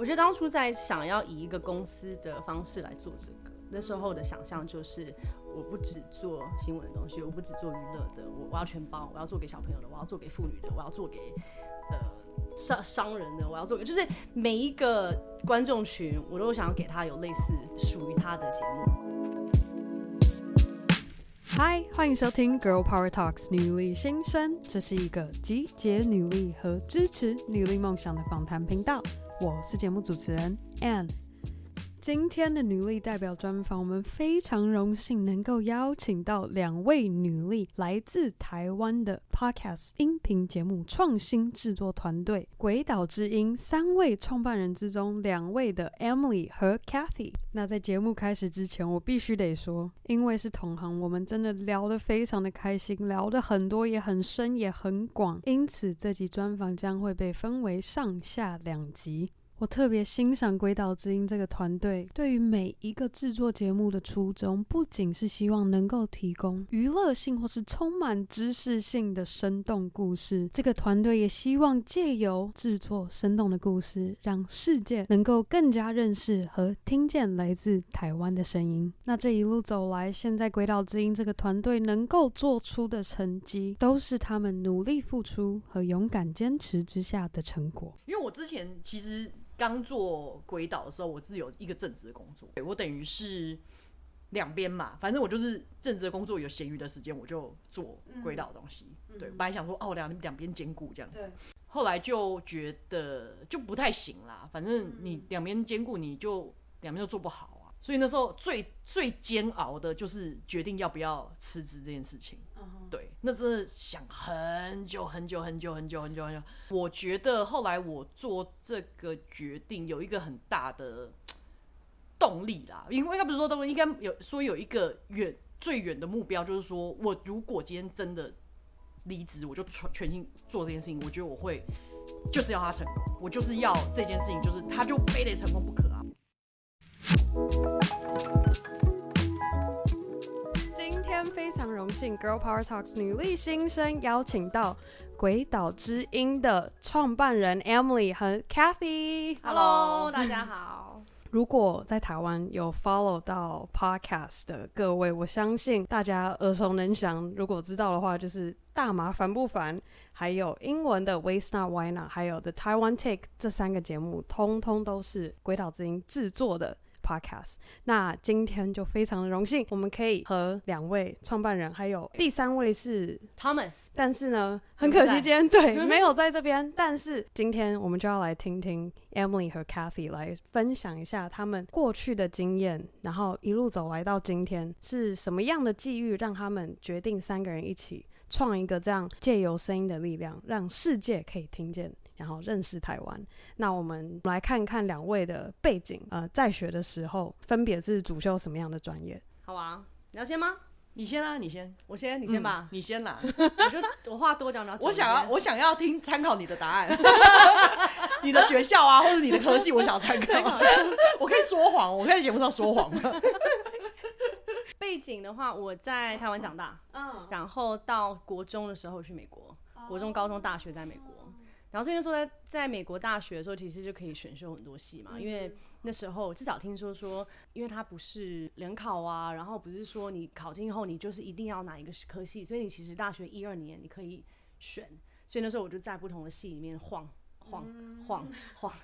我觉得当初在想要以一个公司的方式来做这个，那时候的想象就是，我不只做新闻的东西，我不只做娱乐的，我我要全包，我要做给小朋友的，我要做给妇女的，我要做给呃商商人的，我要做给，就是每一个观众群，我都想要给他有类似属于他的节目。嗨，欢迎收听《Girl Power Talks》女力新生，这是一个集结女力和支持女力梦想的访谈频道。我是节目主持人 Ann。今天的女力代表专访，我们非常荣幸能够邀请到两位女力，来自台湾的 Podcast 音频节目创新制作团队《鬼岛之音》三位创办人之中，两位的 Emily 和 Cathy。那在节目开始之前，我必须得说，因为是同行，我们真的聊得非常的开心，聊得很多，也很深，也很广。因此，这集专访将会被分为上下两集。我特别欣赏《鬼岛之音》这个团队，对于每一个制作节目的初衷，不仅是希望能够提供娱乐性或是充满知识性的生动故事，这个团队也希望借由制作生动的故事，让世界能够更加认识和听见来自台湾的声音。那这一路走来，现在《鬼岛之音》这个团队能够做出的成绩，都是他们努力付出和勇敢坚持之下的成果。因为我之前其实。刚做鬼岛的时候，我是有一个正职的工作，对我等于是两边嘛，反正我就是正职的工作，有闲余的时间我就做鬼岛的东西。嗯、对，本来想说哦，两两边兼顾这样子，后来就觉得就不太行啦。反正你两边兼顾，你就两边都做不好啊。所以那时候最最煎熬的就是决定要不要辞职这件事情。对，那真的想很久很久很久很久很久很久。我觉得后来我做这个决定有一个很大的动力啦，因为应该不是说动力，应该有说有一个远最远的目标，就是说我如果今天真的离职，我就全全心做这件事情，我觉得我会就是要他成功，我就是要这件事情，就是他就非得成功不可啊。非常荣幸，Girl Power Talks 女力新生邀请到《鬼岛之音》的创办人 Emily 和 Cathy。Hello，大家好。如果在台湾有 follow 到 Podcast 的各位，我相信大家耳熟能详。如果知道的话，就是大麻烦不烦，还有英文的 Waste Not Why Not，还有 The Taiwan Take 这三个节目，通通都是《鬼岛之音》制作的。Podcast，那今天就非常的荣幸，我们可以和两位创办人，还有第三位是 Thomas，但是呢，很可惜今天对没有在这边，但是今天我们就要来听听 Emily 和 Cathy 来分享一下他们过去的经验，然后一路走来到今天是什么样的际遇，让他们决定三个人一起创一个这样借由声音的力量，让世界可以听见。然后认识台湾。那我们来看看两位的背景。呃，在学的时候分别是主修什么样的专业？好啊，你要先吗？你先啊，你先，我先，你先吧，嗯、你先啦。我就我话多讲，我想要，我想要听参考你的答案。你的学校啊，或者你的科系，我想要参考。我可以说谎，我可以在节目上说谎吗？背景的话，我在台湾长大，嗯，然后到国中的时候去美国，国中、高中、大学在美国。然后所以那时候在在美国大学的时候，其实就可以选修很多系嘛，因为那时候至少听说说，因为它不是联考啊，然后不是说你考进后你就是一定要哪一个科系，所以你其实大学一二年你可以选，所以那时候我就在不同的系里面晃晃晃晃，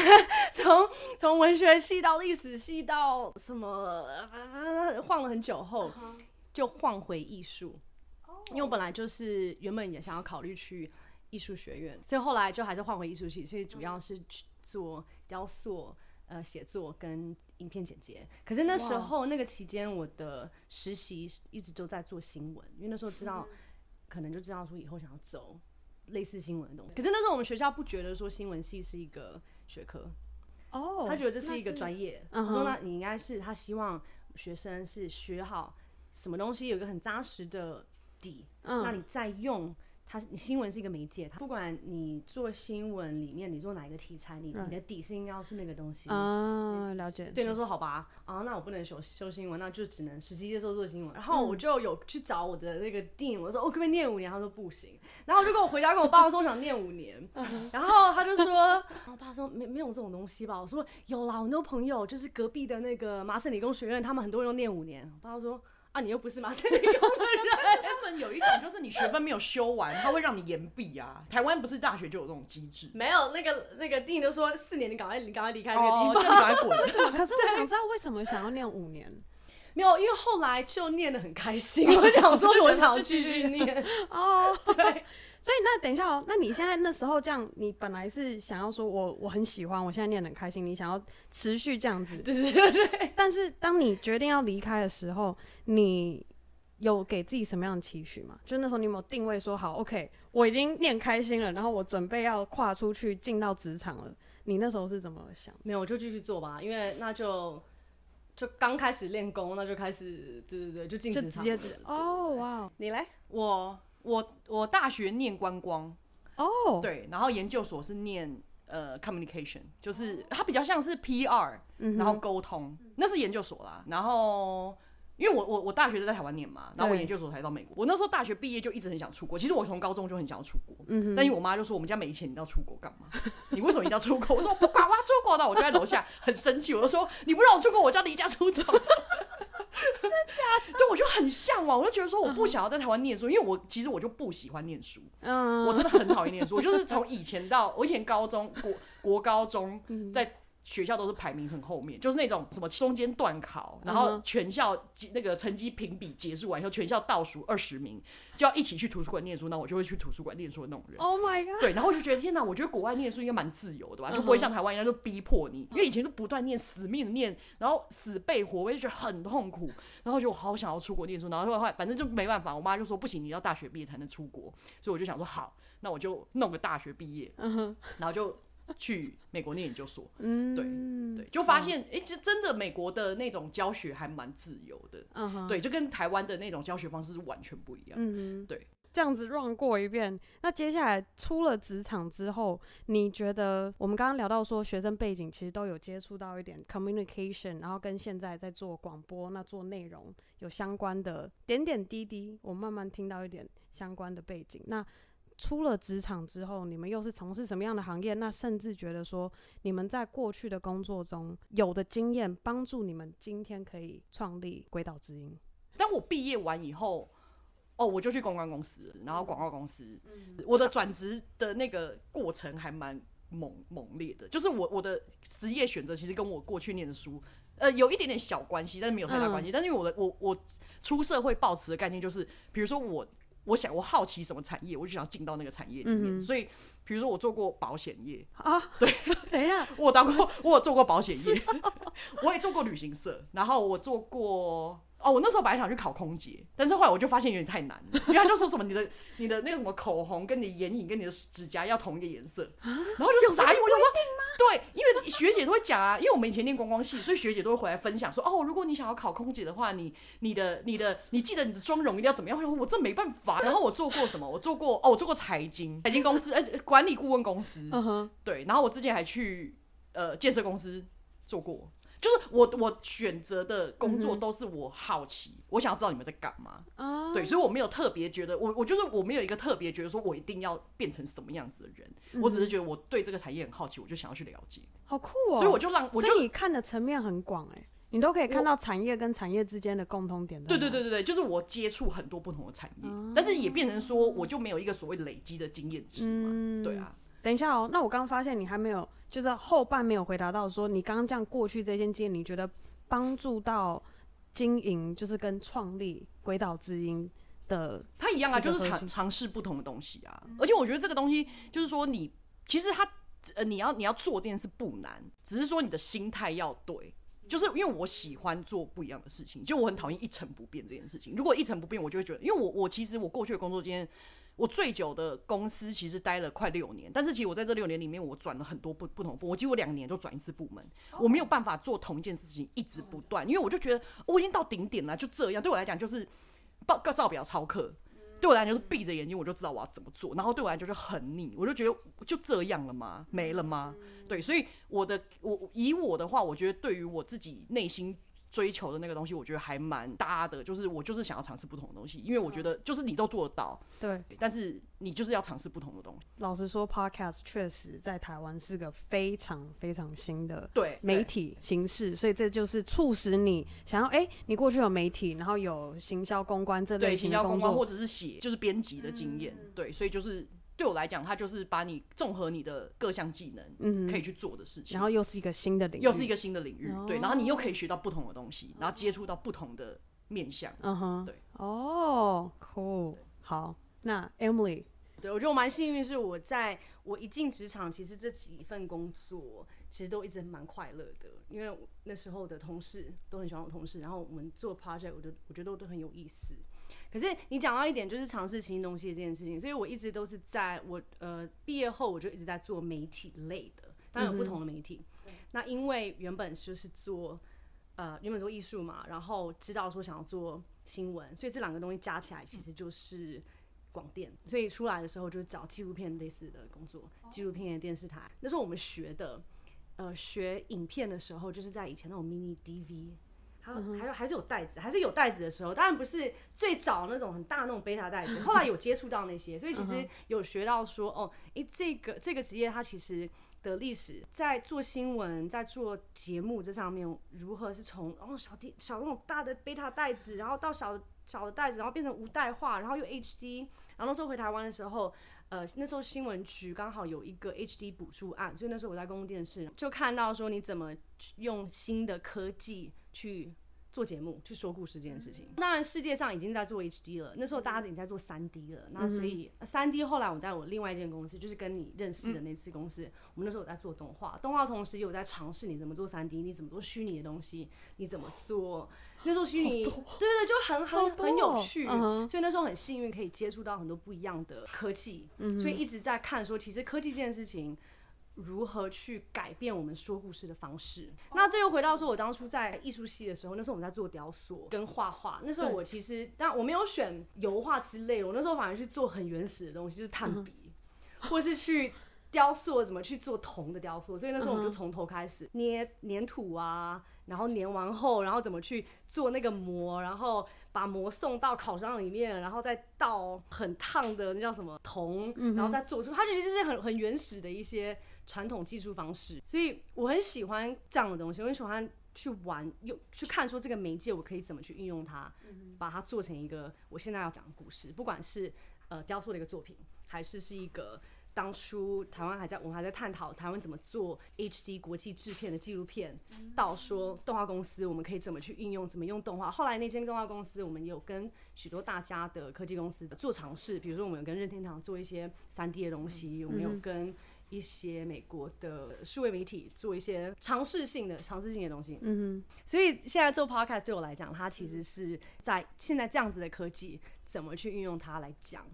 从从文学系到历史系到什么，晃了很久后就晃回艺术，因为我本来就是原本也想要考虑去。艺术学院，所以后来就还是换回艺术系，所以主要是去做雕塑、呃写作跟影片剪接。可是那时候那个期间，我的实习一直都在做新闻，因为那时候知道可能就知道说以后想要走类似新闻的东西。可是那时候我们学校不觉得说新闻系是一个学科哦，他觉得这是一个专业。他说那你应该是他希望学生是学好什么东西，有一个很扎实的底，那你再用。它你新闻是一个媒介，它不管你做新闻里面你做哪一个题材，你你的底是应该要是那个东西啊，了解。对，就说好吧，啊，那我不能修修新闻，那就只能实习接受做新闻。然后我就有去找我的那个 Dean，我说我可不可以念五年？他说不行。然后我就跟我回家跟我爸说我想念五年，然后他就说，然后我爸说没没有这种东西吧？我说有啦，我那个朋友就是隔壁的那个麻省理工学院，他们很多人都念五年。我爸说。啊，你又不是麻省理工的人。他们有一种就是你学分没有修完，他会让你延毕啊。台湾不是大学就有这种机制？没有，那个那个 Dean 都说四年，你赶快你赶快离开那个地方，赶快滚。为什么？可是我想知道为什么想要念五年？没有，因为后来就念得很开心。我想说，我想要继续念。哦，对。所以那等一下哦，那你现在那时候这样，你本来是想要说我我很喜欢，我现在念得很开心，你想要持续这样子，对对对对。但是当你决定要离开的时候，你有给自己什么样的期许吗？就那时候你有没有定位说好，OK，我已经念开心了，然后我准备要跨出去进到职场了。你那时候是怎么想？没有，我就继续做吧，因为那就就刚开始练功，那就开始，对对对，就进职场，就直接直接。哦，哇，你来，我。我我大学念观光，哦，oh. 对，然后研究所是念呃 communication，就是它比较像是 PR，、嗯、哼然后沟通，那是研究所啦。然后因为我我我大学是在台湾念嘛，然后我研究所才到美国。我那时候大学毕业就一直很想出国，其实我从高中就很想要出国，但因为我妈就说我们家没钱，你要出国干嘛？你为什么一定要出国？我说我不管，我要出国的，我就在楼下很生气，我就说你不让我出国，我就要离家出走。真的假的？对，我就很向往，我就觉得说我不想要在台湾念书，uh. 因为我其实我就不喜欢念书，嗯、uh，huh. 我真的很讨厌念书。我就是从以前到我以前高中国国高中在。学校都是排名很后面，就是那种什么中间段考，然后全校那个成绩评比结束完以后，全校倒数二十名就要一起去图书馆念书，那我就会去图书馆念书的那种人。Oh my god！对，然后我就觉得天哪，我觉得国外念书应该蛮自由的吧，就不会像台湾一样就逼迫你，因为以前就不断念，死命念，然后死背活背，就觉得很痛苦。然后就我好想要出国念书，然后后来反正就没办法，我妈就说不行，你要大学毕业才能出国，所以我就想说好，那我就弄个大学毕业，然后就。去美国念研究所，嗯，对对，就发现，哎、嗯，其实真的美国的那种教学还蛮自由的，嗯哼，对，就跟台湾的那种教学方式是完全不一样，嗯哼，对，这样子 run 过一遍，那接下来出了职场之后，你觉得我们刚刚聊到说学生背景其实都有接触到一点 communication，然后跟现在在做广播那做内容有相关的点点滴滴，我慢慢听到一点相关的背景，那。出了职场之后，你们又是从事什么样的行业？那甚至觉得说，你们在过去的工作中有的经验，帮助你们今天可以创立鬼岛之音。当我毕业完以后，哦，我就去公关公司，然后广告公司。嗯，我的转职的那个过程还蛮猛猛烈的，就是我我的职业选择其实跟我过去念的书，呃，有一点点小关系，但是没有太大关系。嗯，但是因为我的我我出社会抱持的概念就是，比如说我。我想，我好奇什么产业，我就想进到那个产业里面。嗯、所以，比如说我做过保险业啊，对，等一下，我当过，我有做过保险业，哦、我也做过旅行社，然后我做过。哦，我那时候本来想去考空姐，但是后来我就发现有点太难了，因为他就说什么你的你的那个什么口红跟你眼影跟你的指甲要同一个颜色，然后就傻眼，我就说对，因为学姐都会讲啊，因为我们以前念观光系，所以学姐都会回来分享说，哦，如果你想要考空姐的话，你你的你的你记得你的妆容一定要怎么样？我说我这没办法。然后我做过什么？我做过哦，我做过财经财经公司，呃，管理顾问公司，对，然后我之前还去呃建设公司做过。就是我，我选择的工作都是我好奇，嗯、我想要知道你们在干嘛。哦、对，所以我没有特别觉得，我我就是我没有一个特别觉得说我一定要变成什么样子的人，嗯、我只是觉得我对这个产业很好奇，我就想要去了解。好酷哦！所以我就让，我就所以你看的层面很广哎，你都可以看到产业跟产业之间的共通点。对对对对对，就是我接触很多不同的产业，哦、但是也变成说我就没有一个所谓累积的经验值嘛。嗯、对啊。等一下哦，那我刚刚发现你还没有，就是后半没有回答到说你刚刚这样过去这件经验，你觉得？帮助到经营，就是跟创立鬼岛之音的，它一样啊，就是尝尝试不同的东西啊。嗯、而且我觉得这个东西，就是说你其实它呃，你要你要做这件事不难，只是说你的心态要对。就是因为我喜欢做不一样的事情，就我很讨厌一成不变这件事情。如果一成不变，我就会觉得，因为我我其实我过去的工作经验。我最久的公司其实待了快六年，但是其实我在这六年里面，我转了很多不不同部，我几乎两年都转一次部门，我没有办法做同一件事情一直不断，因为我就觉得我已经到顶点了，就这样，对我来讲就是报告照表超课。对我来讲就是闭着眼睛我就知道我要怎么做，然后对我来讲就很腻，我就觉得就这样了吗？没了吗？对，所以我的我以我的话，我觉得对于我自己内心。追求的那个东西，我觉得还蛮搭的，就是我就是想要尝试不同的东西，因为我觉得就是你都做得到，对，但是你就是要尝试不同的东西。老实说，Podcast 确实在台湾是个非常非常新的对媒体形式，所以这就是促使你想要，哎、欸，你过去有媒体，然后有行销公关这类型的工作，或者是写就是编辑的经验、嗯，对，所以就是。对我来讲，它就是把你综合你的各项技能，嗯，可以去做的事情。然后又是一个新的领域，又是一个新的领域，哦、对。然后你又可以学到不同的东西，然后接触到不同的面向。嗯哼，对。哦，cool。好，那 Emily，对我觉得我蛮幸运，是我在我一进职场，其实这几份工作其实都一直蛮快乐的，因为那时候的同事都很喜欢我同事，然后我们做 project，我觉得我觉得都都很有意思。可是你讲到一点，就是尝试新东西这件事情，所以我一直都是在我呃毕业后，我就一直在做媒体类的，当然有不同的媒体。嗯、那因为原本就是做呃原本做艺术嘛，然后知道说想要做新闻，所以这两个东西加起来其实就是广电。所以出来的时候就是找纪录片类似的工作，纪录片的电视台。那时候我们学的呃学影片的时候，就是在以前那种 mini DV。还有还有还是有袋子，还是有袋子的时候，当然不是最早那种很大那种贝塔袋子。后来有接触到那些，所以其实有学到说，哦，诶，这个这个职业它其实的历史，在做新闻、在做节目这上面，如何是从哦小的小那种大的贝塔袋子，然后到小的小的袋子，然后变成无代化，然后又 HD。然后那时候回台湾的时候，呃，那时候新闻局刚好有一个 HD 补助案，所以那时候我在公共电视就看到说，你怎么用新的科技。去做节目，去说故事这件事情。当然，世界上已经在做 HD 了，那时候大家已经在做 3D 了。那所以 3D 后来我在我另外一间公司，就是跟你认识的那次公司，我们那时候有在做动画，动画同时也有在尝试你怎么做 3D，你怎么做虚拟的东西，你怎么做。那时候虚拟，对对对，就很很很有趣。所以那时候很幸运可以接触到很多不一样的科技，所以一直在看说，其实科技这件事情。如何去改变我们说故事的方式？那这又回到说，我当初在艺术系的时候，那时候我们在做雕塑跟画画。那时候我其实，但我没有选油画之类，我那时候反而去做很原始的东西，就是炭笔，或是去雕塑怎么去做铜的雕塑。所以那时候我们就从头开始捏粘土啊，然后粘完后，然后怎么去做那个模，然后把模送到烤箱里面，然后再倒很烫的那叫什么铜，然后再做出它其实就是很很原始的一些。传统技术方式，所以我很喜欢这样的东西，我很喜欢去玩，用去看说这个媒介我可以怎么去运用它，把它做成一个我现在要讲的故事，不管是呃雕塑的一个作品，还是是一个当初台湾还在我们还在探讨台湾怎么做 HD 国际制片的纪录片，到说动画公司我们可以怎么去运用，怎么用动画。后来那间动画公司我们也有跟许多大家的科技公司做尝试，比如说我们有跟任天堂做一些 3D 的东西，我们有跟。一些美国的数位媒体做一些尝试性的尝试性的东西，嗯哼，所以现在做 podcast 对我来讲，它其实是在现在这样子的科技，怎么去运用它来讲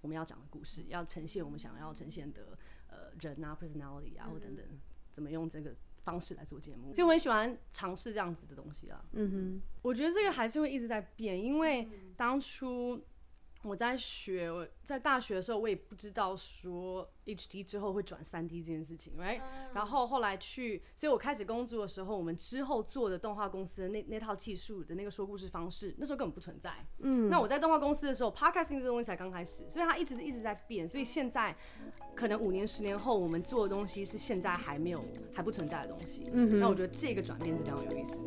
我们要讲的故事，要呈现我们想要呈现的呃人啊 personality 啊或等等，怎么用这个方式来做节目，所以我很喜欢尝试这样子的东西啊，嗯哼，我觉得这个还是会一直在变，因为当初。我在学，我在大学的时候，我也不知道说 HD 之后会转三 D 这件事情，right？然后后来去，所以我开始工作的时候，我们之后做的动画公司的那那套技术的那个说故事方式，那时候根本不存在。嗯，那我在动画公司的时候，Podcasting 这东西才刚开始，所以它一直一直在变，所以现在可能五年、十年后，我们做的东西是现在还没有、还不存在的东西。嗯，那我觉得这个转变是非常有意思。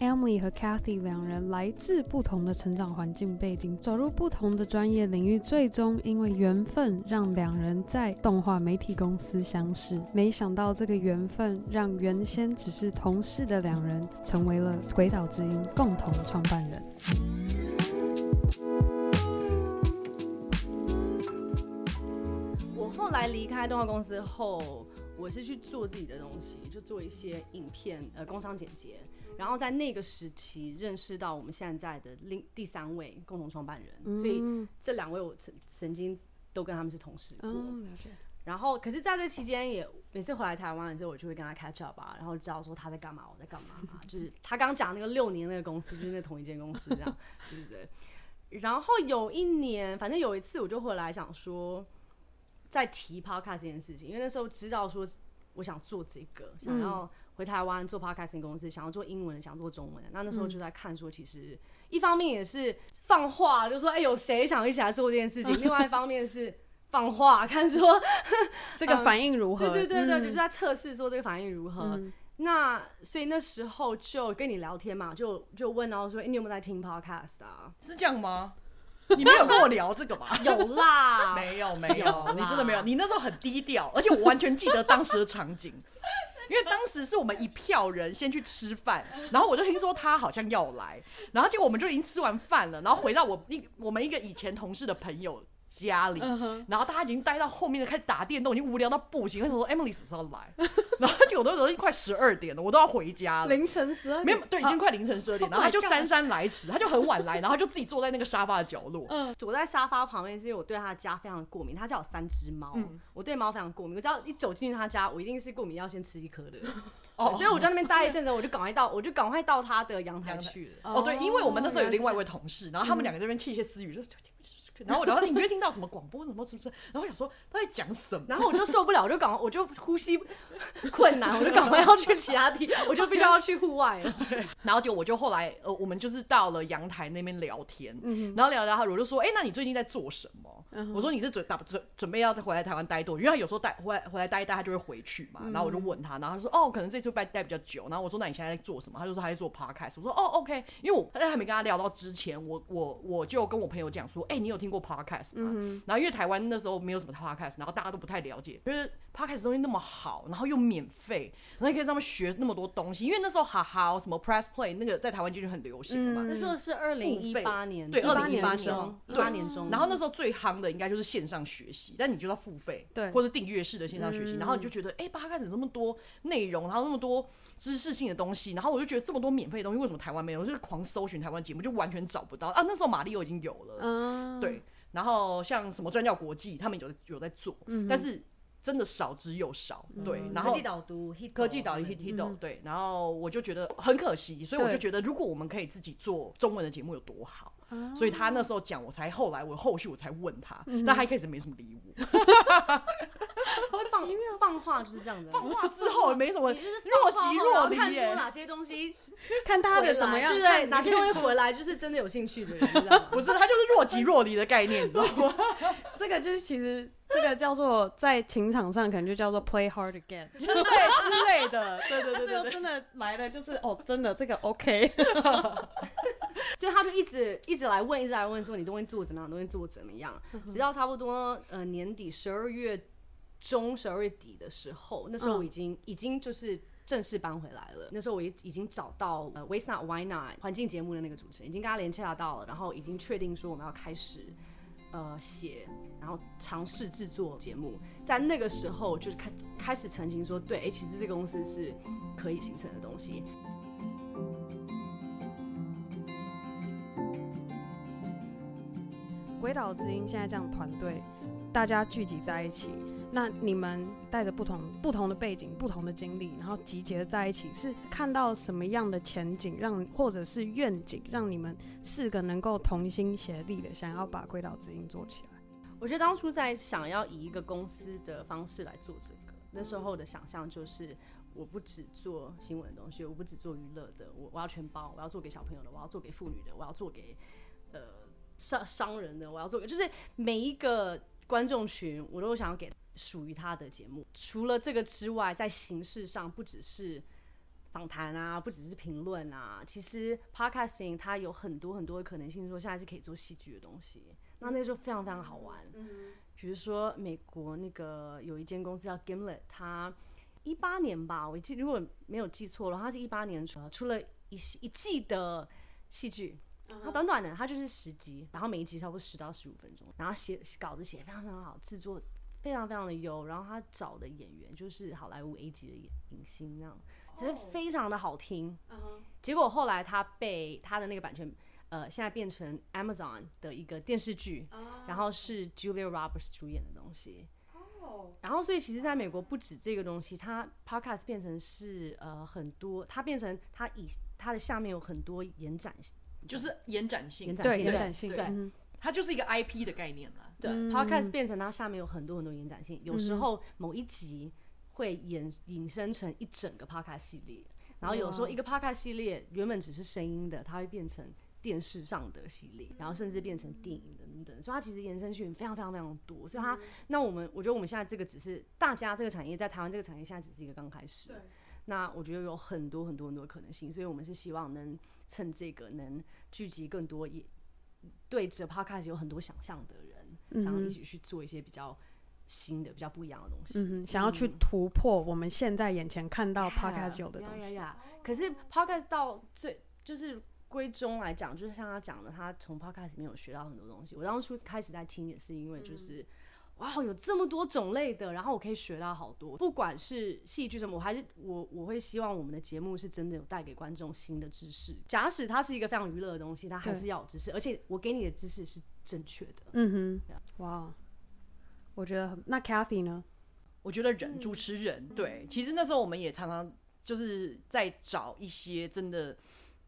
Emily 和 Cathy 两人来自不同的成长环境背景，走入不同的专业领域，最终因为缘分让两人在动画媒体公司相识。没想到这个缘分让原先只是同事的两人，成为了鬼岛之音共同创办人。我后来离开动画公司后，我是去做自己的东西，就做一些影片，呃，工商剪接。然后在那个时期认识到我们现在的另第三位共同创办人，嗯、所以这两位我曾曾经都跟他们是同事过。嗯、然后可是在这期间也每次回来台湾的时候，我就会跟他 catch up 啊，然后知道说他在干嘛，我在干嘛嘛，就是 他刚讲那个六年那个公司，就是那同一间公司这样，对不对？然后有一年，反正有一次我就回来想说，在提 podcast 这件事情，因为那时候知道说我想做这个，想要回台湾做 podcasting 公司，想要做英文的，想做中文的，那那时候就在看说，其实一方面也是放话，就说哎，有谁想一起来做这件事情，另外一方面是。放话看说 这个反应如何？嗯、对对对对，嗯、就是在测试说这个反应如何。嗯、那所以那时候就跟你聊天嘛，就就问到说，哎、欸，你有没有在听 podcast 啊？是这样吗？你没有跟我聊这个吧？有啦，没有没有，啦你真的没有。你那时候很低调，而且我完全记得当时的场景，因为当时是我们一票人先去吃饭，然后我就听说他好像要来，然后结果我们就已经吃完饭了，然后回到我一我们一个以前同事的朋友。家里，然后大家已经待到后面，开始打电动，已经无聊到不行。为什么说 Emily 什么时候来？然后就有的时候已经快十二点了，我都要回家了。凌晨十二点，没有，对，已经快凌晨十二点。然后他就姗姗来迟，他就很晚来，然后就自己坐在那个沙发的角落。嗯，躲在沙发旁边是因为我对他的家非常过敏。他家有三只猫，我对猫非常过敏。我只要一走进去他家，我一定是过敏要先吃一颗的。哦，所以我在那边待一阵子，我就赶快到，我就赶快到他的阳台去了。哦，对，因为我们那时候有另外一位同事，然后他们两个这边窃窃私语，就。然后我聊到你没有听到什么广播什么什么，然后我想说他在讲什么，然后我就受不了，我就赶，我就呼吸 困难，我就赶快要去其他地，我就必须要去户外了。然后就我就后来呃，我们就是到了阳台那边聊天，然后聊聊他，我就说，哎，那你最近在做什么？我说你是准打准准备要回来台湾待多久？因为他有时候待回来回来待一待，他就会回去嘛。然后我就问他，然后他说，哦，可能这次待待比较久。然后我说，那你现在在做什么？他就说他在做 podcast。我说，哦，OK，因为我在还没跟他聊到之前，我我我就跟我朋友讲说，哎，你有听过 podcast 吗？嗯、然后因为台湾那时候没有什么 podcast，然后大家都不太了解，就是 podcast 东西那么好，然后又免费，然后你可以在上面学那么多东西。因为那时候哈哈什么 Press Play 那个在台湾就是很流行嘛。嗯、那时候是二零一八年，对，二零一八年，一八年中。然后那时候最夯的应该就是线上学习，但你就要付费，对，或者订阅式的线上学习。嗯、然后你就觉得，哎，podcast 有那么多内容，然后那么多知识性的东西，然后我就觉得这么多免费的东西，为什么台湾没有？我就是狂搜寻台湾节目，就完全找不到啊。那时候马里欧已经有了，嗯，对。然后像什么专教国际，他们有有在做，嗯、但是真的少之又少，嗯、对。然后科技导读，科技导读，Hito，对。然后我就觉得很可惜，所以我就觉得，如果我们可以自己做中文的节目有多好。对所以他那时候讲，我才后来我后续我才问他，嗯、但他一开始没什么理我。好奇妙，放话就是这样的。放话之后没什么，若即若离。看出哪些东西。看他的怎么样，对对，哪些东西回来就是真的有兴趣的人，知道吗？不是，他就是若即若离的概念，你知道吗？这个就是其实这个叫做在情场上可能就叫做 play hard to get，对之类的，对对对，最后真的来了就是哦，真的这个 OK，所以他就一直一直来问，一直来问说你东西做怎么样，东西做怎么样，直到差不多呃年底十二月中十二月底的时候，那时候我已经已经就是。正式搬回来了。那时候我已已经找到呃，Waste Not Why Not 环境节目的那个主持人，已经跟他联系到了，然后已经确定说我们要开始呃写，然后尝试制作节目。在那个时候就是开开始澄清说，对，其实这个公司是可以形成的东西。鬼岛之音现在这样团队，大家聚集在一起。那你们带着不同不同的背景、不同的经历，然后集结在一起，是看到什么样的前景，让或者是愿景，让你们四个能够同心协力的想要把鬼岛之音做起来？我觉得当初在想要以一个公司的方式来做这个，那时候的想象就是，我不只做新闻的东西，我不只做娱乐的，我我要全包，我要做给小朋友的，我要做给妇女的，我要做给呃伤伤人的，我要做一个就是每一个观众群，我都想要给。属于他的节目，除了这个之外，在形式上不只是访谈啊，不只是评论啊，其实 podcasting 它有很多很多的可能性，说现在是可以做戏剧的东西，那那就非常非常好玩。嗯，比如说美国那个有一间公司叫 Gimlet，它一八年吧，我记如果没有记错了，它是一八年出出了一一季的戏剧，它短短的，它就是十集，然后每一集差不多十到十五分钟，然后写稿子写非常非常好，制作。非常非常的优，然后他找的演员就是好莱坞 A 级的影影星，那样，所以非常的好听。Oh. Uh. 结果后来他被他的那个版权，呃，现在变成 Amazon 的一个电视剧，uh 然后是 Julia Roberts 主演的东西。Oh. 哦。然后，所以其实在美国不止这个东西，它 podcast 变成是呃很多，它变成它以它的下面有很多延展性，就是延展性，延展性，延展性，对，它就是一个 IP 的概念了。对，podcast 变成它下面有很多很多延展性，有时候某一集会衍引申成一整个 podcast 系列，然后有时候一个 podcast 系列原本只是声音的，它会变成。电视上的系列，然后甚至变成电影等等，所以它其实延伸性非常非常非常多。所以它，那我们我觉得我们现在这个只是大家这个产业在台湾这个产业现在只是一个刚开始。那我觉得有很多很多很多可能性，所以我们是希望能趁这个能聚集更多也对这 podcast 有很多想象的人，想要一起去做一些比较新的、比较不一样的东西。嗯，想要去突破我们现在眼前看到 podcast 有的东西。可是 podcast 到最就是。归中来讲，就是像他讲的，他从 podcast 里面有学到很多东西。我当初开始在听也是因为就是，嗯、哇，有这么多种类的，然后我可以学到好多。不管是戏剧什么，我还是我我会希望我们的节目是真的有带给观众新的知识。假使它是一个非常娱乐的东西，它还是要有知识，而且我给你的知识是正确的。嗯哼，哇，我觉得很。那 Kathy 呢？我觉得人主持人、嗯、对，其实那时候我们也常常就是在找一些真的。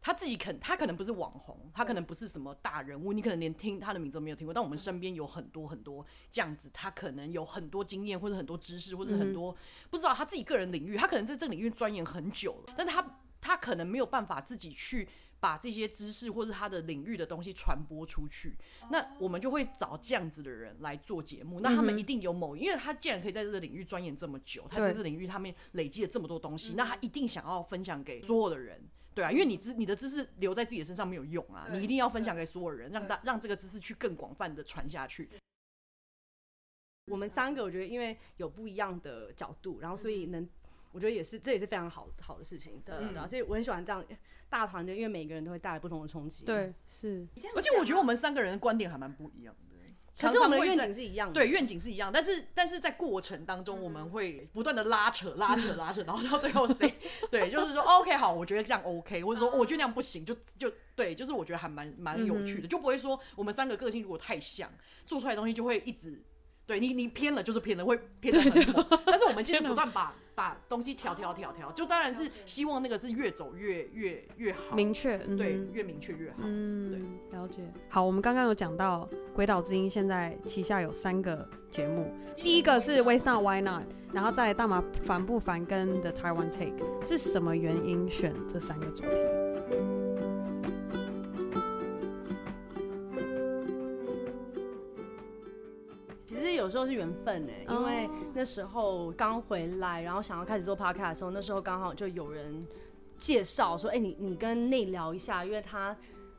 他自己肯，他可能不是网红，他可能不是什么大人物，你可能连听他的名字都没有听过。但我们身边有很多很多这样子，他可能有很多经验，或者很多知识，或者很多不知道他自己个人领域，他可能在这个领域钻研很久了，但他他可能没有办法自己去把这些知识或者他的领域的东西传播出去。那我们就会找这样子的人来做节目。那他们一定有某，因为他既然可以在这个领域钻研这么久，他在这个领域他们累积了这么多东西，那他一定想要分享给所有的人。对啊，因为你知你的知识留在自己的身上没有用啊，你一定要分享给所有人，让大让这个知识去更广泛的传下去。我们三个我觉得因为有不一样的角度，然后所以能，我觉得也是这也是非常好好的事情，对所以我很喜欢这样大团队，因为每个人都会带来不同的冲击。对，是，而且我觉得我们三个人的观点还蛮不一样的。可是我们的愿景是一样的，对，愿景是一样，但是但是在过程当中，我们会不断的拉扯、拉扯、拉扯，然后到最后 say，对，就是说 OK 好，我觉得这样 OK，或者说我觉得那样不行，就就对，就是我觉得还蛮蛮有趣的，就不会说我们三个个性如果太像，做出来的东西就会一直。对你，你偏了就是偏了，会偏得很远。但是我们其实不断把把东西调调调调，就当然是希望那个是越走越越越好，明确，对，嗯、越明确越好。嗯，对，了解。好，我们刚刚有讲到《鬼岛之音》现在旗下有三个节目，第一个是《Waste Not Why Not》，然后再来《大麻烦不烦》跟《The Taiwan Take》，是什么原因选这三个主题？时候是缘分哎，因为那时候刚回来，然后想要开始做 podcast 的时候，那时候刚好就有人介绍说，哎、欸，你你跟内聊一下，因为他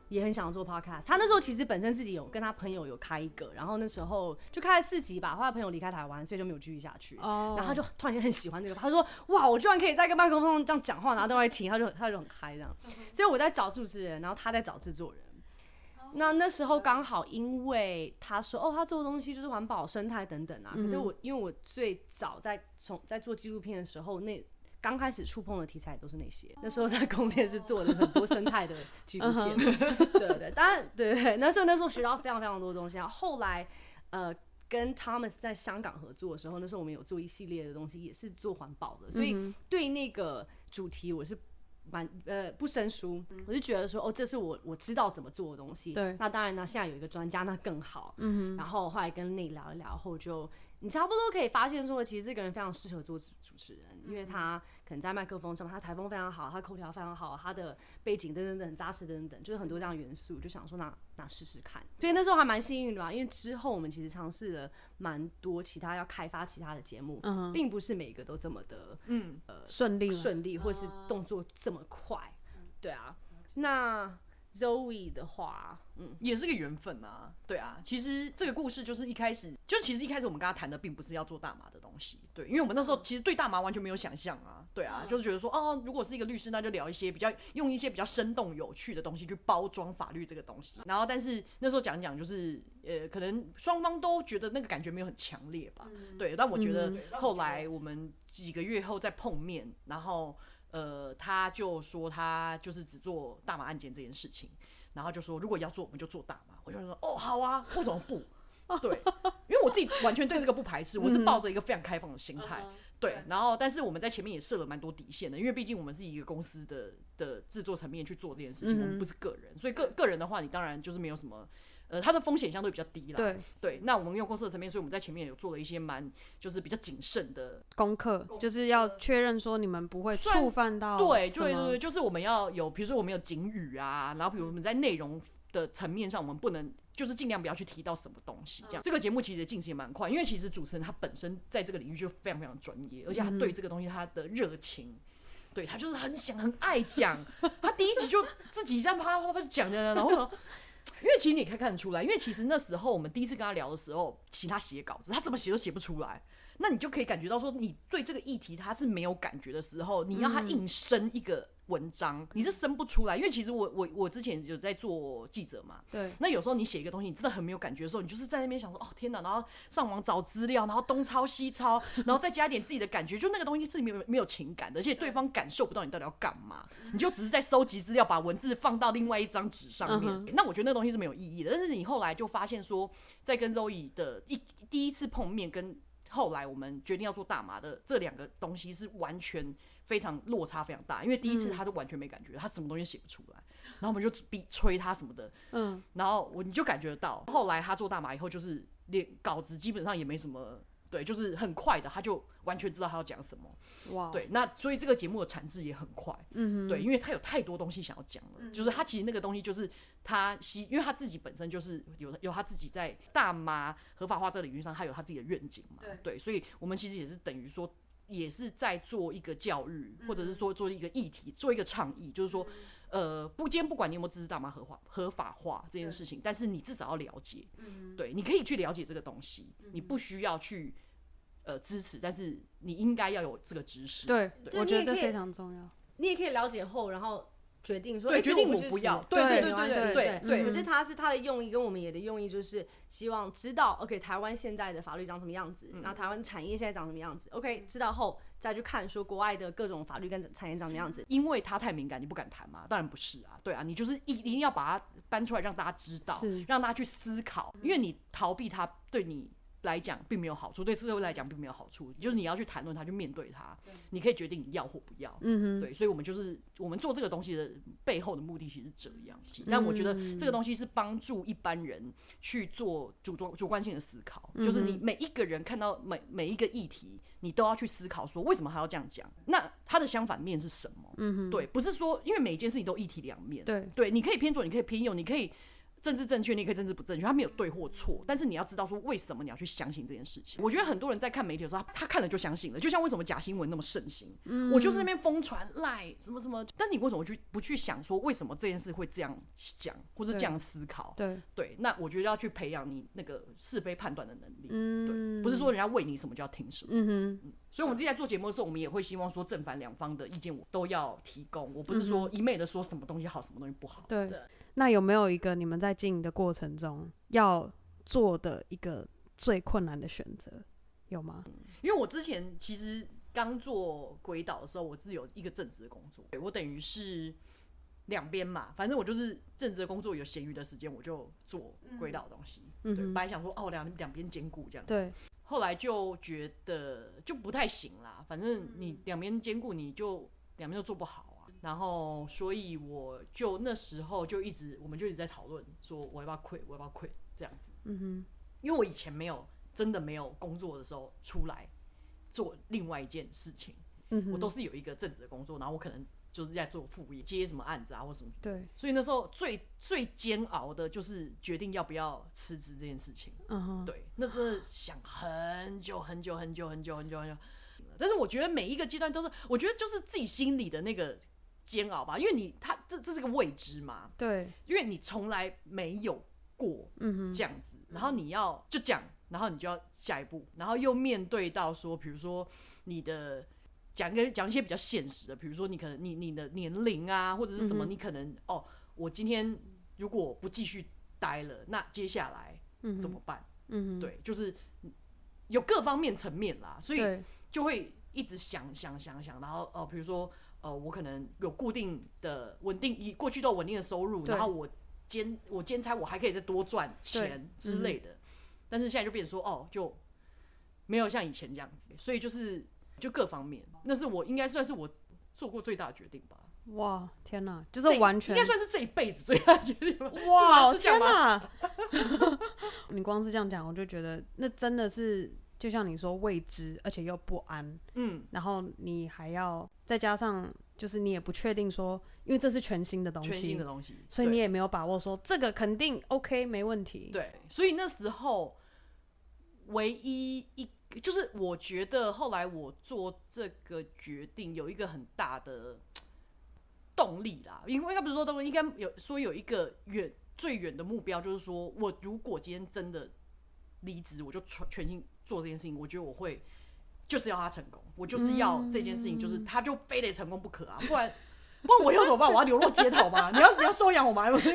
也很想做 podcast。他那时候其实本身自己有跟他朋友有开一个，然后那时候就开了四集吧，后来朋友离开台湾，所以就没有继续下去。哦。然后他就突然间很喜欢这个，他说，哇，我居然可以在一个麦克风上这样讲话，然后对外听，他就他就很嗨这样。所以我在找主持人，然后他在找制作人。那那时候刚好，因为他说哦，他做的东西就是环保、生态等等啊。可是我因为我最早在从在做纪录片的时候，那刚开始触碰的题材都是那些。那时候在宫殿是做了很多生态的纪录片，对对对。当然，对对，那时候那时候学到非常非常多东西啊。后来呃跟 Thomas 在香港合作的时候，那时候我们有做一系列的东西，也是做环保的，所以对那个主题我是。蛮呃不生疏，嗯、我就觉得说哦，这是我我知道怎么做的东西。对，那当然呢，现在有一个专家，那更好。嗯哼。然后后来跟你聊一聊后，就你差不多可以发现说，其实这个人非常适合做主持人，因为他可能在麦克风上，他台风非常好，他口条非常好，他的背景等等等扎实等等等，就是很多这样元素，就想说那那试试看。所以那时候还蛮幸运的吧，因为之后我们其实尝试了蛮多其他要开发其他的节目，嗯，并不是每个都这么的嗯呃顺利顺利，或是动作这么快，对啊，那。Zoe 的话，嗯，也是个缘分啊，对啊，其实这个故事就是一开始，就其实一开始我们跟他谈的并不是要做大麻的东西，对，因为我们那时候其实对大麻完全没有想象啊，对啊，就是觉得说，哦，如果是一个律师，那就聊一些比较用一些比较生动有趣的东西去包装法律这个东西，然后但是那时候讲讲就是，呃，可能双方都觉得那个感觉没有很强烈吧，对，但我觉得后来我们几个月后再碰面，然后。呃，他就说他就是只做大麻案件这件事情，然后就说如果要做，我们就做大麻。我就说哦，好啊，为什么不？对，因为我自己完全对这个不排斥，我是抱着一个非常开放的心态。对，然后但是我们在前面也设了蛮多底线的，因为毕竟我们是一个公司的的制作层面去做这件事情，我们不是个人，所以个个人的话，你当然就是没有什么。呃，它的风险相对比较低啦。对对，那我们用公司的层面，所以我们在前面有做了一些蛮就是比较谨慎的功课，就是要确认说你们不会触犯到。对对对对，就是我们要有，比如说我们有警语啊，然后比如我们在内容的层面上，我们不能就是尽量不要去提到什么东西这样。嗯、这个节目其实进行蛮快，因为其实主持人他本身在这个领域就非常非常专业，而且他对这个东西他的热情，嗯、对他就是很想很爱讲，他第一集就自己这样啪啪啪讲讲，然后。因为其实你可以看得出来，因为其实那时候我们第一次跟他聊的时候，请他写稿子，他怎么写都写不出来。那你就可以感觉到说，你对这个议题他是没有感觉的时候，你要他硬生一个。文章你是生不出来，因为其实我我我之前有在做记者嘛，对。那有时候你写一个东西，你真的很没有感觉的时候，你就是在那边想说，哦天哪，然后上网找资料，然后东抄西抄，然后再加一点自己的感觉，就那个东西是没有没有情感的，而且对方感受不到你到底要干嘛，你就只是在收集资料，把文字放到另外一张纸上面。Uh. 那我觉得那个东西是没有意义的。但是你后来就发现说，在跟 Zoe 的一第一次碰面，跟后来我们决定要做大麻的这两个东西是完全。非常落差非常大，因为第一次他都完全没感觉，嗯、他什么东西写不出来，然后我们就逼催他什么的，嗯，然后我你就感觉得到，后来他做大麻以后，就是连稿子基本上也没什么，对，就是很快的，他就完全知道他要讲什么，哇，对，那所以这个节目的产制也很快，嗯哼，对，因为他有太多东西想要讲了，嗯、就是他其实那个东西就是他吸，因为他自己本身就是有有他自己在大麻合法化这个领域上，他有他自己的愿景嘛，对，对，所以我们其实也是等于说。也是在做一个教育，或者是说做一个议题，做一个倡议，就是说，呃，不，今天不管你有没有支持大麻合法合法化这件事情，但是你至少要了解，对，你可以去了解这个东西，你不需要去呃支持，但是你应该要有这个知识。对，我觉得这非常重要。你也可以了解后，然后。决定说，对，决定我不要，对对对对对对。可是他是他的用意跟我们也的用意，就是希望知道，OK，台湾现在的法律长什么样子，然后台湾产业现在长什么样子，OK，知道后再去看说国外的各种法律跟产业长什么样子。因为他太敏感，你不敢谈嘛？当然不是啊，对啊，你就是一一定要把它搬出来让大家知道，让大家去思考，因为你逃避他对你。来讲并没有好处，对社会来讲并没有好处。就是你要去谈论它，去面对它，你可以决定你要或不要。嗯哼，对，所以我们就是我们做这个东西的背后的目的其实是这样。但我觉得这个东西是帮助一般人去做主主主观性的思考，就是你每一个人看到每每一个议题，你都要去思考说为什么还要这样讲？那它的相反面是什么？嗯哼，对，不是说因为每一件事情都一体两面。对，对，你可以偏左，你可以偏右，你可以。政治正确，你也可以政治不正确，他没有对或错，但是你要知道说为什么你要去相信这件事情。我觉得很多人在看媒体的时候，他，他看了就相信了，就像为什么假新闻那么盛行，嗯、我就是那边疯传赖什么什么，但你为什么去不去想说为什么这件事会这样讲或者这样思考？对对，那我觉得要去培养你那个是非判断的能力，嗯，对，不是说人家问你什么就要听什么，嗯哼。嗯所以，我们自己在做节目的时候，我们也会希望说正反两方的意见我都要提供。我不是说一昧的说什么东西好，什么东西不好。对。那有没有一个你们在经营的过程中要做的一个最困难的选择？有吗？因为我之前其实刚做鬼岛的时候，我是有一个正职的工作，我等于是两边嘛，反正我就是正职的工作，有闲余的时间我就做鬼岛的东西。嗯。对，本来想说哦，两两边兼顾这样子。对。后来就觉得就不太行啦，反正你两边兼顾，你就两边都做不好啊。然后，所以我就那时候就一直，我们就一直在讨论，说我要不要 quit，我要不要 quit 这样子。嗯哼，因为我以前没有真的没有工作的时候出来做另外一件事情，嗯哼，我都是有一个正职的工作，然后我可能。就是在做副业，接什么案子啊，或什么。对。所以那时候最最煎熬的就是决定要不要辞职这件事情。嗯哼。对，那是想很久很久很久很久很久很久。但是我觉得每一个阶段都是，我觉得就是自己心里的那个煎熬吧，因为你他这这是个未知嘛。对。因为你从来没有过，嗯，这样子，然后你要就讲，然后你就要下一步，然后又面对到说，比如说你的。讲一个讲一些比较现实的，比如说你可能你你的年龄啊，或者是什么，你可能、哦，我今天如果不继续待了，那接下来怎么办？嗯，对，就是有各方面层面啦，所以就会一直想想想想，然后哦，比如说呃，我可能有固定的稳定，以过去都有稳定的收入，然后我兼我兼差，我还可以再多赚钱之类的。但是现在就变成说，哦，就没有像以前这样子，所以就是就各方面，那是我应该算是我做过最大的决定吧。哇，天哪，就是完全应该算是这一辈子最大的决定吧。哇，天哪！你光是这样讲，我就觉得那真的是。就像你说未知，而且又不安，嗯，然后你还要再加上，就是你也不确定说，因为这是全新的东西，全新的东西，所以你也没有把握说这个肯定 OK 没问题。对，所以那时候唯一一就是我觉得后来我做这个决定有一个很大的动力啦，因为应该不是说都应该有说有一个远最远的目标，就是说我如果今天真的离职，我就全全心。做这件事情，我觉得我会就是要他成功，我就是要这件事情，就是他就非得成功不可啊！不然，不然我以后怎么办？我要流落街头吗？你要你要收养我吗？我跟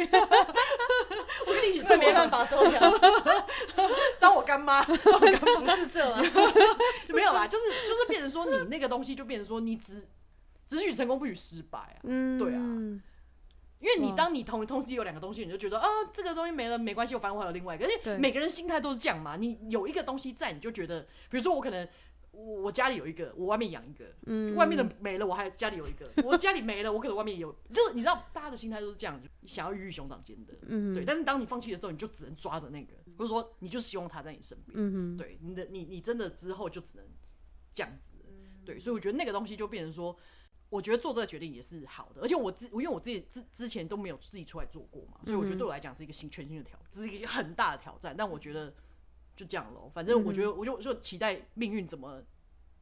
你一起，没办法收养，当我干妈，当我干妈是这吗？没有啦，就是就是变成说你那个东西就变成说你只只许成功不许失败啊！嗯，对啊。因为你当你同同时有两个东西，你就觉得啊，这个东西没了没关系，我反正我还有另外一个。而且每个人心态都是这样嘛。你有一个东西在，你就觉得，比如说我可能我家里有一个，我外面养一个，嗯，外面的没了，我还家里有一个，我家里没了，我可能外面有，就是你知道，大家的心态都是这样，想要鱼与熊掌兼得，嗯，对。但是当你放弃的时候，你就只能抓着那个，或者说你就是希望他在你身边，嗯，对，你的你你真的之后就只能这样子，对。所以我觉得那个东西就变成说。我觉得做这个决定也是好的，而且我自因为我自己之之前都没有自己出来做过嘛，所以我觉得对我来讲是一个新全新的挑，这是一个很大的挑战。但我觉得就这样喽，反正我觉得我就我就期待命运怎么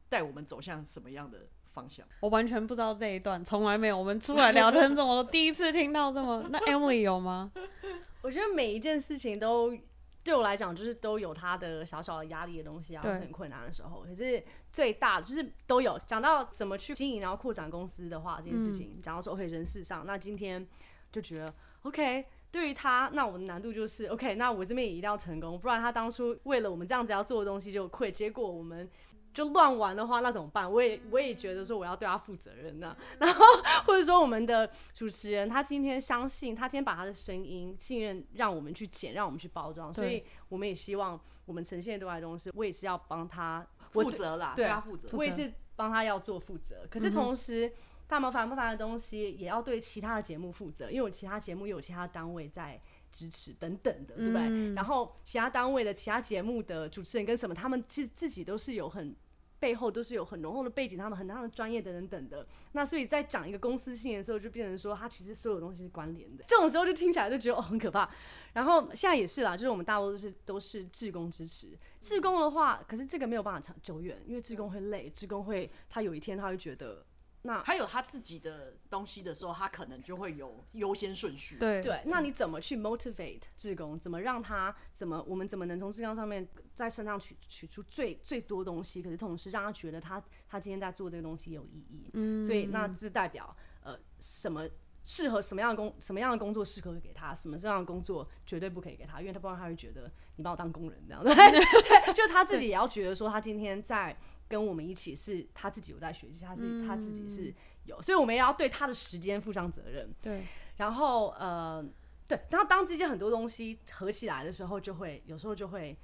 带我们走向什么样的方向。我完全不知道这一段，从来没有。我们出来聊天中，我 都第一次听到这么。那 Emily 有吗？我觉得每一件事情都。对我来讲，就是都有他的小小的压力的东西啊，是很困难的时候。可是最大的就是都有讲到怎么去经营，然后扩展公司的话，这件事情讲、嗯、到说 OK 人事上，那今天就觉得 OK。对于他，那我的难度就是 OK。那我这边也一定要成功，不然他当初为了我们这样子要做的东西就亏，结果我们。就乱玩的话，那怎么办？我也我也觉得说我要对他负责任呢。然后或者说我们的主持人，他今天相信，他今天把他的声音信任让我们去剪，让我们去包装，所以我们也希望我们呈现的对外东西，我也是要帮他负责啦，对他负责。我也是帮他要做负责。可是同时，大毛烦不烦的东西也要对其他的节目负责，因为我其他节目又有其他单位在支持等等的，对不对？嗯、然后其他单位的其他节目的主持人跟什么，他们自自己都是有很背后都是有很浓厚的背景，他们很大的专业等等等的。那所以在讲一个公司性的时候，就变成说，它其实所有东西是关联的。这种时候就听起来就觉得哦很可怕。然后现在也是啦，就是我们大多都是都是志工支持。志工的话，可是这个没有办法长久远，因为志工会累，志工会他有一天他会觉得。那他有他自己的东西的时候，他可能就会有优先顺序。对对，那你怎么去 motivate 志工？怎么让他怎么我们怎么能从志工上面在身上取取出最最多东西？可是同时让他觉得他他今天在做这个东西有意义。嗯，所以那这代表呃什么适合什么样的工什么样的工作适合给他，什么这样的工作绝对不可以给他，因为他不然他会觉得你把我当工人这样。对 对，就他自己也要觉得说他今天在。跟我们一起是他自己有在学习，他是、嗯、他自己是有，所以我们也要对他的时间负上责任。对，然后呃，对，然后当这些很多东西合起来的时候，就会有时候就会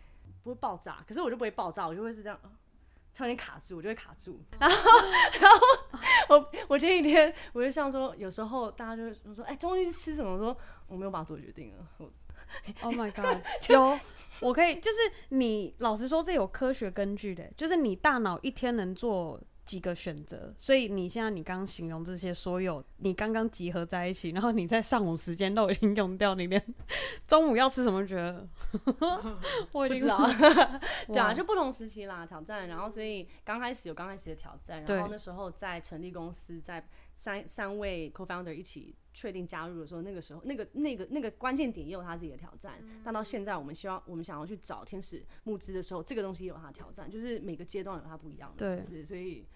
不会爆炸，可是我就不会爆炸，我就会是这样，突然间卡住，我就会卡住。然后，然后 我我前几天我就像说，有时候大家就会说，哎，终于吃什么？我说我没有办法做决定了。我 Oh my god，有。我可以，就是你老实说，这有科学根据的，就是你大脑一天能做几个选择，所以你现在你刚刚形容这些所有，你刚刚集合在一起，然后你在上午时间都已经用掉，你连中午要吃什么觉得，我已经不知道，对啊，就不同时期啦，挑战，然后所以刚开始有刚开始的挑战，然后那时候在成立公司，在三三位 co-founder 一起。确定加入的时候，那个时候，那个那个那个关键点也有他自己的挑战。嗯、但到现在，我们希望我们想要去找天使募资的时候，这个东西也有它的挑战，就是每个阶段有它不一样的。对，是所以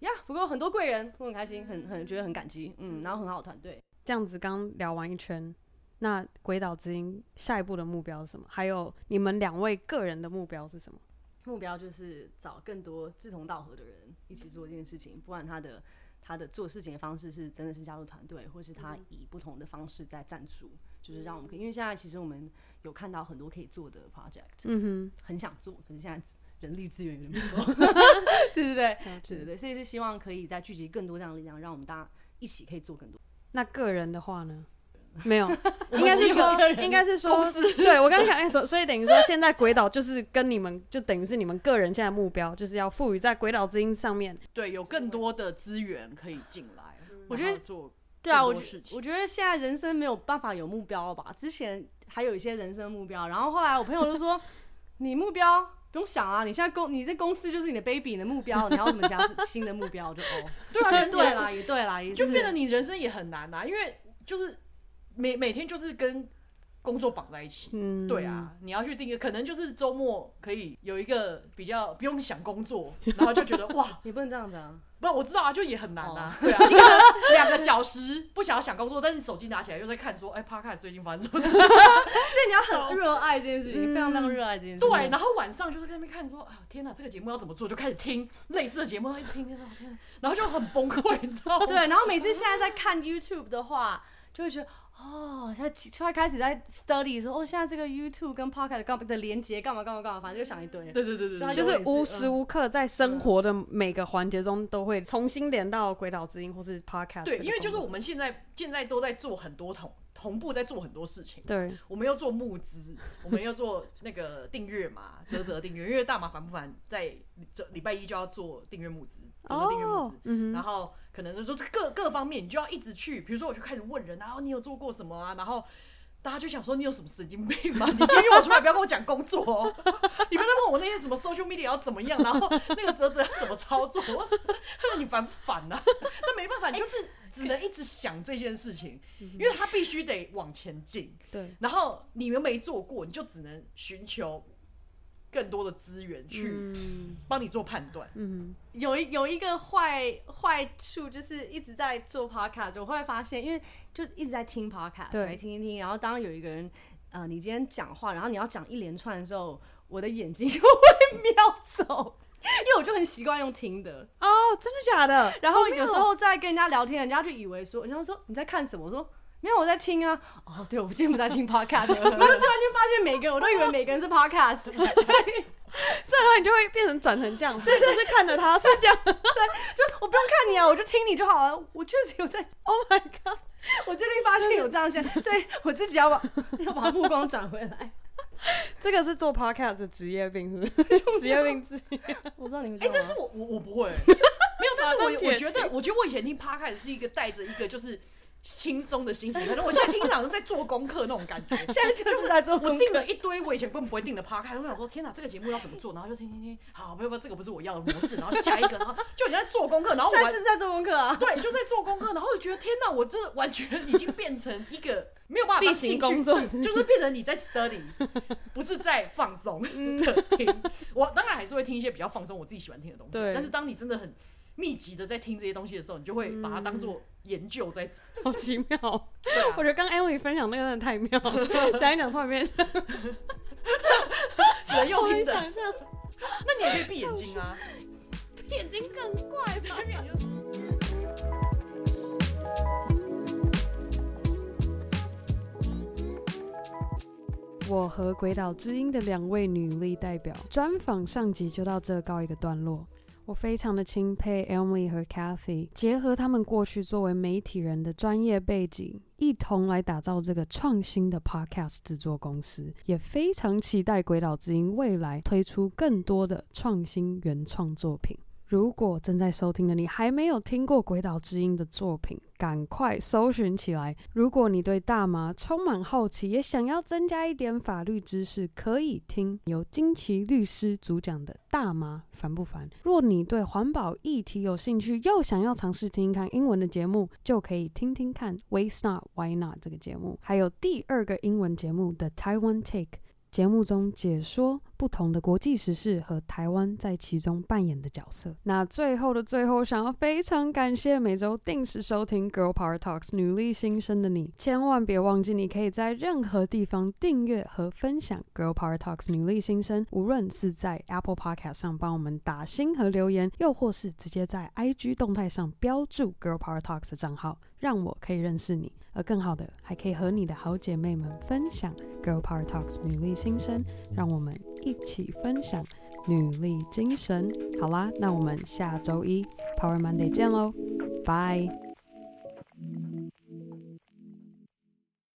呀，不过很多贵人，我很开心，很很觉得很感激，嗯，然后很好的团队。这样子刚聊完一圈，那鬼岛之音下一步的目标是什么？还有你们两位个人的目标是什么？目标就是找更多志同道合的人一起做这件事情，不管他的。他的做事情的方式是真的是加入团队，或是他以不同的方式在赞助，嗯、就是让我们可以，因为现在其实我们有看到很多可以做的 project，嗯哼，很想做，可是现在人力资源有点不够，对对对，对对对，所以是希望可以再聚集更多这样的力量，让我们大家一起可以做更多。那个人的话呢？没有，应该是说，应该是说，对我刚刚想说，所以等于说，现在鬼岛就是跟你们，就等于是你们个人现在目标，就是要赋予在鬼岛之音上面，对，有更多的资源可以进来。我觉得做，对啊，我我觉得现在人生没有办法有目标了吧？之前还有一些人生目标，然后后来我朋友就说，你目标不用想啊，你现在公，你这公司就是你的 baby，你的目标，你要什么其他新的目标？就哦，对啊，对啦，也对啦，也就变得你人生也很难啊，因为就是。每每天就是跟工作绑在一起，嗯，对啊，你要去定一个，可能就是周末可以有一个比较不用想工作，然后就觉得哇，你不能这样子啊，不，我知道啊，就也很难啊，对啊，两个小时不想要想工作，但是你手机拿起来又在看说，哎，Podcast 最近发生什么事，所以你要很热爱这件事情，非常非常热爱这件事情，对，然后晚上就是在那边看说，啊，天哪，这个节目要怎么做，就开始听类似的节目，一直听，然后就很崩溃，你知道吗？对，然后每次现在在看 YouTube 的话，就会觉得。哦，他突然开始在 study 说，哦，现在这个 YouTube 跟 Podcast 的连接干嘛干嘛干嘛，反正就想一堆。对对对对，就，是无时无刻在生活的每个环节中都会重新连到鬼岛之音或是 Podcast。对，因为就是我们现在现在都在做很多同同步在做很多事情。对，我们要做募资，我们要做那个订阅嘛，啧啧订阅，因为大麻烦不烦，在这礼拜一就要做订阅募资，订阅募资，嗯、然后。可能是说各各方面，你就要一直去，比如说我就开始问人，然后你有做过什么啊？然后大家就想说你有什么神经病吗？你今天约我出来，不要跟我讲工作哦，你不要再问我那些什么 social media 要怎么样，然后那个啧啧要怎么操作，我说你烦不烦呐？那没办法，你就是只能一直想这件事情，因为他必须得往前进。对，然后你们没做过，你就只能寻求。更多的资源去帮你做判断。嗯，有一有一个坏坏处就是一直在做 podcast，我会发现，因为就一直在听 podcast，对，听一听。然后当有一个人，呃，你今天讲话，然后你要讲一连串的时候，我的眼睛就会 瞄走，因为我就很习惯用听的。哦，真的假的？然后有时候在跟人家聊天，人家就以为说，人家说你在看什么？我说。没有，我在听啊。哦，对，我今天不在听 podcast，然后突然就发现每个人，我都以为每个人是 podcast，对，所以的话你就会变成转成这样，对，就是看着他是这样，对，就我不用看你啊，我就听你就好了。我确实有在，Oh my god，我最近发现有这样现，所以我自己要把要把目光转回来。这个是做 podcast 的职业病，是不是？职业病之一。我不知道你们，哎，但是我我我不会，没有，但是我我觉得，我觉得我以前听 podcast 是一个带着一个就是。轻松的心情，可能我现在听好像在做功课那种感觉。现在就是在做功课。我定了一堆我以前根本不会定的 podcast，我想说天哪，这个节目要怎么做？然后就听听听，好，不要不要，这个不是我要的模式。然后下一个，然后就我现在做功课，然后我现在 就是在做功课啊。对，就在做功课，然后我觉得天哪，我这完全已经变成一个没有办法例行工作，就是变成你在 study，不是在放松的听。我当然还是会听一些比较放松，我自己喜欢听的东西。对。但是当你真的很密集的在听这些东西的时候，你就会把它当做。研究在好奇妙，啊、我觉得刚 Emily 分享那个真的太妙了，讲一讲突然变，只能用听的。那你也可以闭眼睛啊，眼睛更怪吧？我和鬼岛之音的两位女力代表专访上集就到这告一个段落。我非常的钦佩 Emily 和 Cathy，结合他们过去作为媒体人的专业背景，一同来打造这个创新的 Podcast 制作公司，也非常期待鬼岛之音未来推出更多的创新原创作品。如果正在收听的你还没有听过鬼岛之音的作品，赶快搜寻起来。如果你对大麻充满好奇，也想要增加一点法律知识，可以听由金奇律师主讲的《大麻烦不烦》。若你对环保议题有兴趣，又想要尝试听一看英文的节目，就可以听听看《Waste Not Why Not》这个节目。还有第二个英文节目《The Taiwan Take》，节目中解说。不同的国际时事和台湾在其中扮演的角色。那最后的最后，想要非常感谢每周定时收听 Girl Power Talks 女力新生的你，千万别忘记，你可以在任何地方订阅和分享 Girl Power Talks 女力新生，无论是在 Apple Podcast 上帮我们打星和留言，又或是直接在 IG 动态上标注 Girl Power Talks 的账号，让我可以认识你。而更好的，还可以和你的好姐妹们分享 Girl Power Talks 女力新生，让我们一起分享努力精神。好啦，那我们下周一 power Monday 见喽，拜。